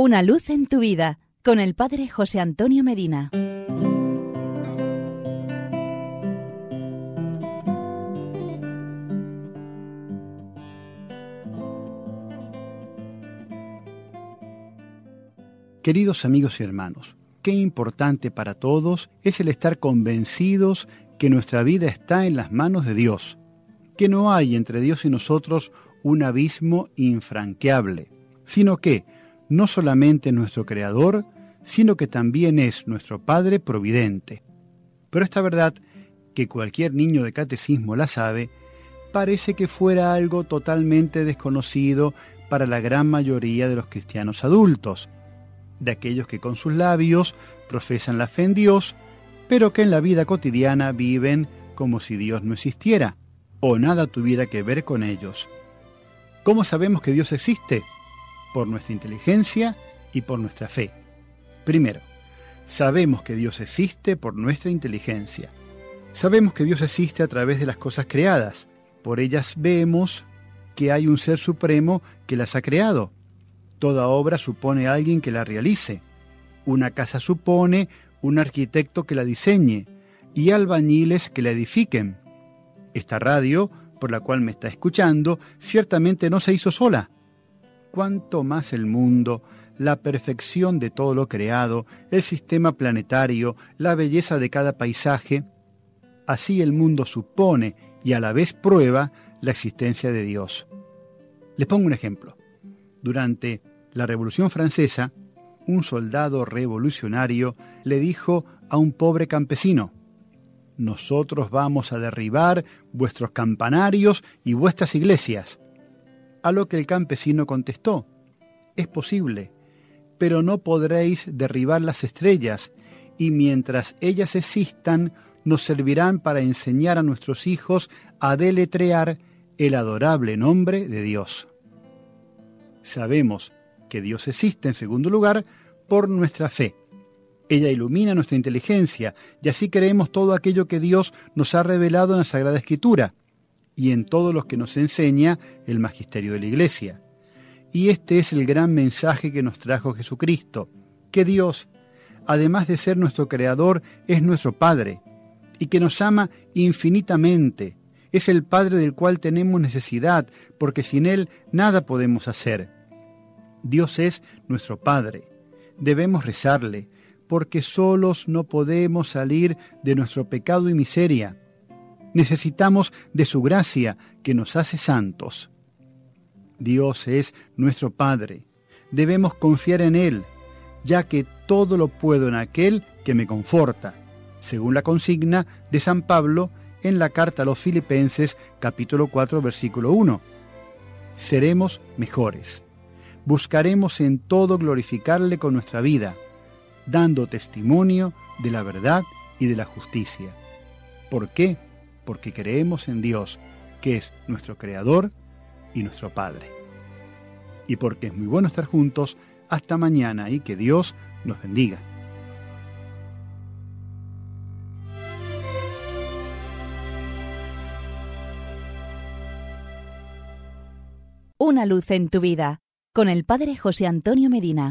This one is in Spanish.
Una luz en tu vida con el Padre José Antonio Medina. Queridos amigos y hermanos, qué importante para todos es el estar convencidos que nuestra vida está en las manos de Dios, que no hay entre Dios y nosotros un abismo infranqueable, sino que no solamente nuestro Creador, sino que también es nuestro Padre Providente. Pero esta verdad, que cualquier niño de catecismo la sabe, parece que fuera algo totalmente desconocido para la gran mayoría de los cristianos adultos, de aquellos que con sus labios profesan la fe en Dios, pero que en la vida cotidiana viven como si Dios no existiera o nada tuviera que ver con ellos. ¿Cómo sabemos que Dios existe? Por nuestra inteligencia y por nuestra fe. Primero, sabemos que Dios existe por nuestra inteligencia. Sabemos que Dios existe a través de las cosas creadas. Por ellas vemos que hay un ser supremo que las ha creado. Toda obra supone a alguien que la realice. Una casa supone un arquitecto que la diseñe y albañiles que la edifiquen. Esta radio, por la cual me está escuchando, ciertamente no se hizo sola cuanto más el mundo, la perfección de todo lo creado, el sistema planetario, la belleza de cada paisaje, así el mundo supone y a la vez prueba la existencia de Dios. Les pongo un ejemplo. Durante la Revolución Francesa, un soldado revolucionario le dijo a un pobre campesino, Nosotros vamos a derribar vuestros campanarios y vuestras iglesias. A lo que el campesino contestó, es posible, pero no podréis derribar las estrellas, y mientras ellas existan, nos servirán para enseñar a nuestros hijos a deletrear el adorable nombre de Dios. Sabemos que Dios existe, en segundo lugar, por nuestra fe. Ella ilumina nuestra inteligencia y así creemos todo aquello que Dios nos ha revelado en la Sagrada Escritura y en todos los que nos enseña el magisterio de la Iglesia. Y este es el gran mensaje que nos trajo Jesucristo, que Dios, además de ser nuestro Creador, es nuestro Padre, y que nos ama infinitamente. Es el Padre del cual tenemos necesidad, porque sin Él nada podemos hacer. Dios es nuestro Padre. Debemos rezarle, porque solos no podemos salir de nuestro pecado y miseria Necesitamos de su gracia que nos hace santos. Dios es nuestro Padre. Debemos confiar en Él, ya que todo lo puedo en aquel que me conforta, según la consigna de San Pablo en la carta a los Filipenses capítulo 4 versículo 1. Seremos mejores. Buscaremos en todo glorificarle con nuestra vida, dando testimonio de la verdad y de la justicia. ¿Por qué? Porque creemos en Dios, que es nuestro Creador y nuestro Padre. Y porque es muy bueno estar juntos, hasta mañana y que Dios nos bendiga. Una luz en tu vida, con el Padre José Antonio Medina.